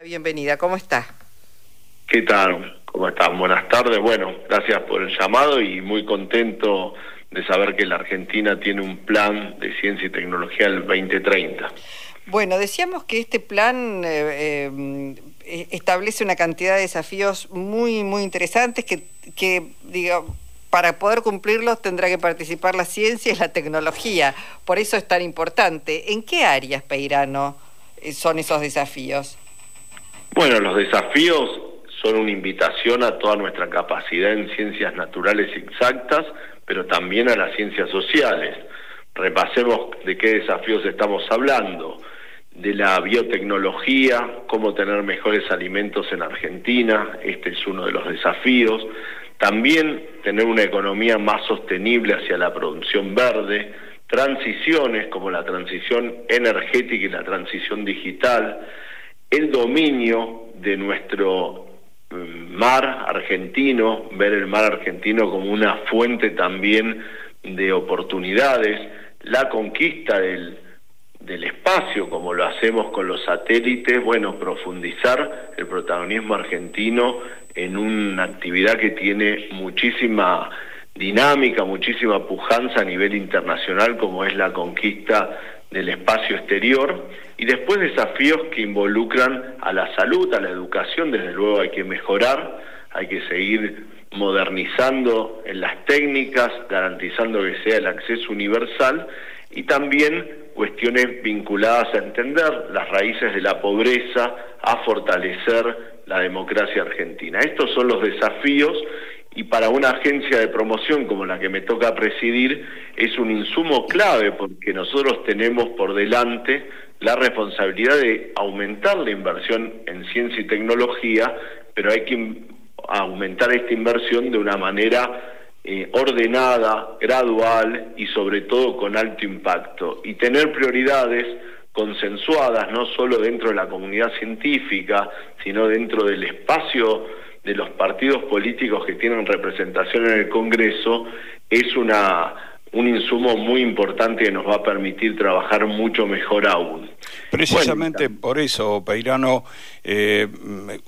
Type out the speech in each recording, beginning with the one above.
Bienvenida, ¿cómo está? ¿Qué tal? ¿Cómo están? Buenas tardes. Bueno, gracias por el llamado y muy contento de saber que la Argentina tiene un plan de ciencia y tecnología del 2030. Bueno, decíamos que este plan eh, eh, establece una cantidad de desafíos muy, muy interesantes que, que diga, para poder cumplirlos tendrá que participar la ciencia y la tecnología. Por eso es tan importante. ¿En qué áreas, Peirano, eh, son esos desafíos? Bueno, los desafíos son una invitación a toda nuestra capacidad en ciencias naturales exactas, pero también a las ciencias sociales. Repasemos de qué desafíos estamos hablando. De la biotecnología, cómo tener mejores alimentos en Argentina, este es uno de los desafíos. También tener una economía más sostenible hacia la producción verde, transiciones como la transición energética y la transición digital, el dominio de nuestro mm, mar argentino, ver el mar argentino como una fuente también de oportunidades, la conquista del, del espacio, como lo hacemos con los satélites, bueno, profundizar el protagonismo argentino en una actividad que tiene muchísima dinámica, muchísima pujanza a nivel internacional, como es la conquista del espacio exterior y después desafíos que involucran a la salud, a la educación, desde luego hay que mejorar, hay que seguir modernizando en las técnicas, garantizando que sea el acceso universal y también cuestiones vinculadas a entender las raíces de la pobreza, a fortalecer la democracia argentina. Estos son los desafíos y para una agencia de promoción como la que me toca presidir es un insumo clave porque nosotros tenemos por delante la responsabilidad de aumentar la inversión en ciencia y tecnología, pero hay que aumentar esta inversión de una manera eh, ordenada, gradual y sobre todo con alto impacto. Y tener prioridades consensuadas no solo dentro de la comunidad científica, sino dentro del espacio de los partidos políticos que tienen representación en el Congreso es una un insumo muy importante que nos va a permitir trabajar mucho mejor aún. Precisamente por eso, Peirano, eh,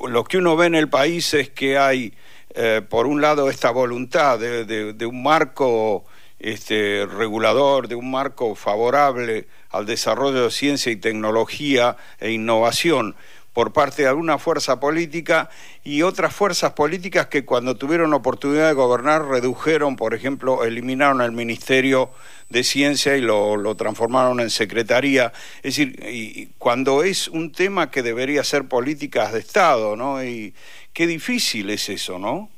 lo que uno ve en el país es que hay, eh, por un lado, esta voluntad de, de un marco este, regulador, de un marco favorable al desarrollo de ciencia y tecnología e innovación por parte de alguna fuerza política y otras fuerzas políticas que cuando tuvieron oportunidad de gobernar redujeron, por ejemplo, eliminaron el Ministerio de Ciencia y lo, lo transformaron en Secretaría. Es decir, y cuando es un tema que debería ser políticas de Estado, ¿no? Y qué difícil es eso, ¿no?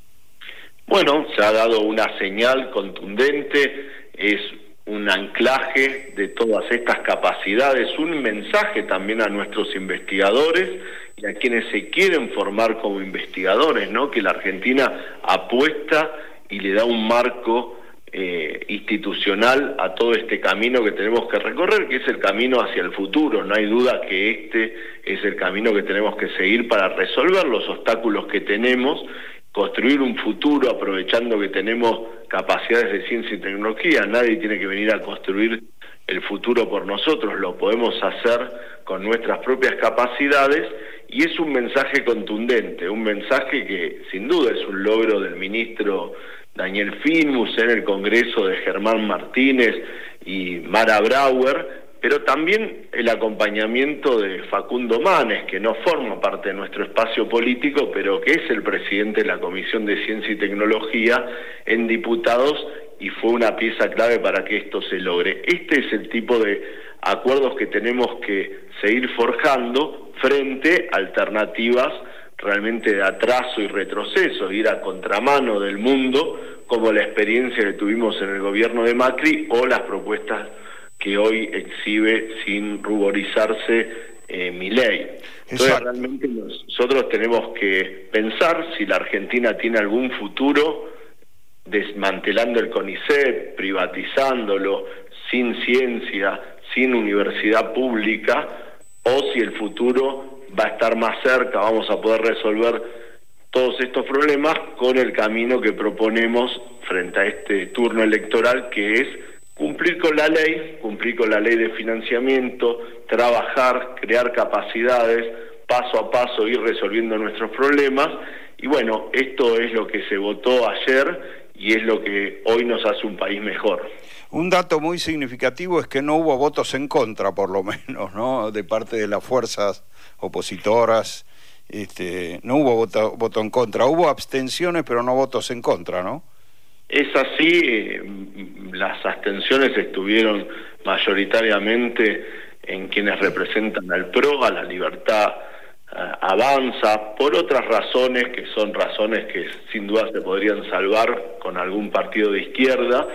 Bueno, se ha dado una señal contundente, es un anclaje de todas estas capacidades, un mensaje también a nuestros investigadores y a quienes se quieren formar como investigadores, ¿no? Que la Argentina apuesta y le da un marco eh, institucional a todo este camino que tenemos que recorrer, que es el camino hacia el futuro. No hay duda que este es el camino que tenemos que seguir para resolver los obstáculos que tenemos construir un futuro aprovechando que tenemos capacidades de ciencia y tecnología. Nadie tiene que venir a construir el futuro por nosotros, lo podemos hacer con nuestras propias capacidades y es un mensaje contundente, un mensaje que sin duda es un logro del ministro Daniel Finmus en el Congreso de Germán Martínez y Mara Brauer, pero también el acompañamiento de Facundo Manes, que no forma parte de nuestro espacio político, pero que es el presidente de la Comisión de Ciencia y Tecnología en diputados y fue una pieza clave para que esto se logre. Este es el tipo de acuerdos que tenemos que seguir forjando frente a alternativas realmente de atraso y retroceso, ir a contramano del mundo, como la experiencia que tuvimos en el gobierno de Macri o las propuestas que hoy exhibe sin ruborizarse eh, mi ley. Entonces realmente nosotros tenemos que pensar si la Argentina tiene algún futuro desmantelando el CONICET, privatizándolo, sin ciencia, sin universidad pública, o si el futuro va a estar más cerca, vamos a poder resolver todos estos problemas con el camino que proponemos frente a este turno electoral, que es cumplir con la ley, cumplir con la ley de financiamiento, trabajar, crear capacidades, paso a paso ir resolviendo nuestros problemas. Y bueno, esto es lo que se votó ayer y es lo que hoy nos hace un país mejor. Un dato muy significativo es que no hubo votos en contra, por lo menos, ¿no? De parte de las fuerzas opositoras. Este, no hubo voto, voto en contra. Hubo abstenciones, pero no votos en contra, ¿no? Es así. Las abstenciones estuvieron mayoritariamente en quienes representan al PRO, a la libertad eh, avanza, por otras razones que son razones que sin duda se podrían salvar con algún partido de izquierda,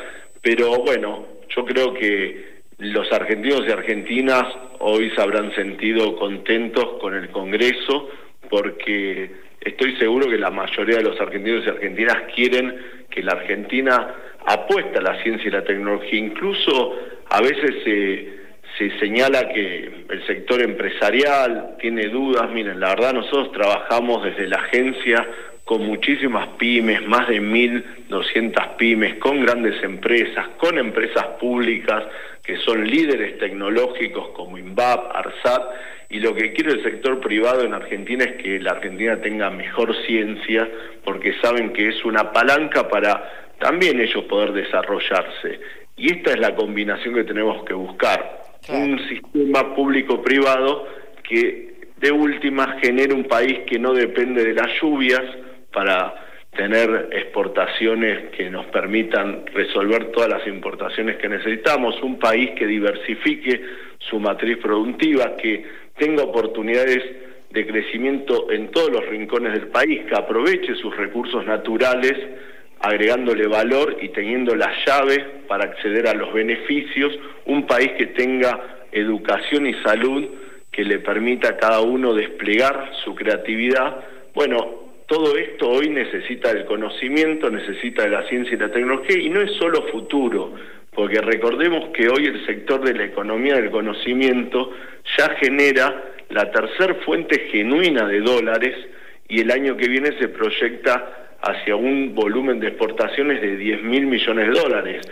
pero bueno, yo creo que los argentinos y argentinas hoy se habrán sentido contentos con el Congreso porque estoy seguro que la mayoría de los argentinos y argentinas quieren que la Argentina apuesta a la ciencia y la tecnología. Incluso a veces se, se señala que el sector empresarial tiene dudas. Miren, la verdad nosotros trabajamos desde la agencia con muchísimas pymes, más de 1.200 pymes, con grandes empresas, con empresas públicas que son líderes tecnológicos como INVAP, ARSAT, y lo que quiere el sector privado en Argentina es que la Argentina tenga mejor ciencia, porque saben que es una palanca para también ellos poder desarrollarse. Y esta es la combinación que tenemos que buscar, un sistema público-privado que de última genere un país que no depende de las lluvias, para tener exportaciones que nos permitan resolver todas las importaciones que necesitamos, un país que diversifique su matriz productiva, que tenga oportunidades de crecimiento en todos los rincones del país, que aproveche sus recursos naturales agregándole valor y teniendo las llaves para acceder a los beneficios, un país que tenga educación y salud que le permita a cada uno desplegar su creatividad. Bueno, todo esto hoy necesita del conocimiento, necesita de la ciencia y la tecnología y no es solo futuro, porque recordemos que hoy el sector de la economía del conocimiento ya genera la tercer fuente genuina de dólares y el año que viene se proyecta hacia un volumen de exportaciones de 10 mil millones de dólares,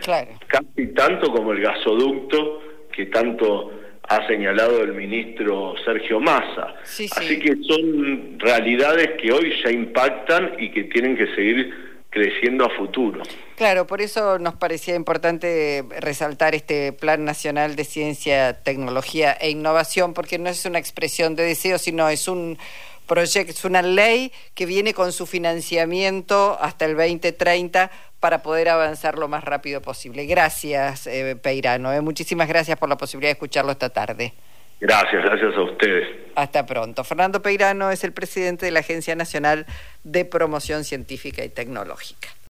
casi tanto como el gasoducto que tanto ha señalado el ministro Sergio Massa. Así que son realidades que hoy ya impactan y que tienen que seguir creciendo a futuro. Claro, por eso nos parecía importante resaltar este Plan Nacional de Ciencia, Tecnología e Innovación, porque no es una expresión de deseo, sino es un proyecto, es una ley que viene con su financiamiento hasta el 2030 para poder avanzar lo más rápido posible. Gracias, eh, Peirano. Eh. Muchísimas gracias por la posibilidad de escucharlo esta tarde. Gracias, gracias a ustedes. Hasta pronto. Fernando Peirano es el presidente de la Agencia Nacional de Promoción Científica y Tecnológica.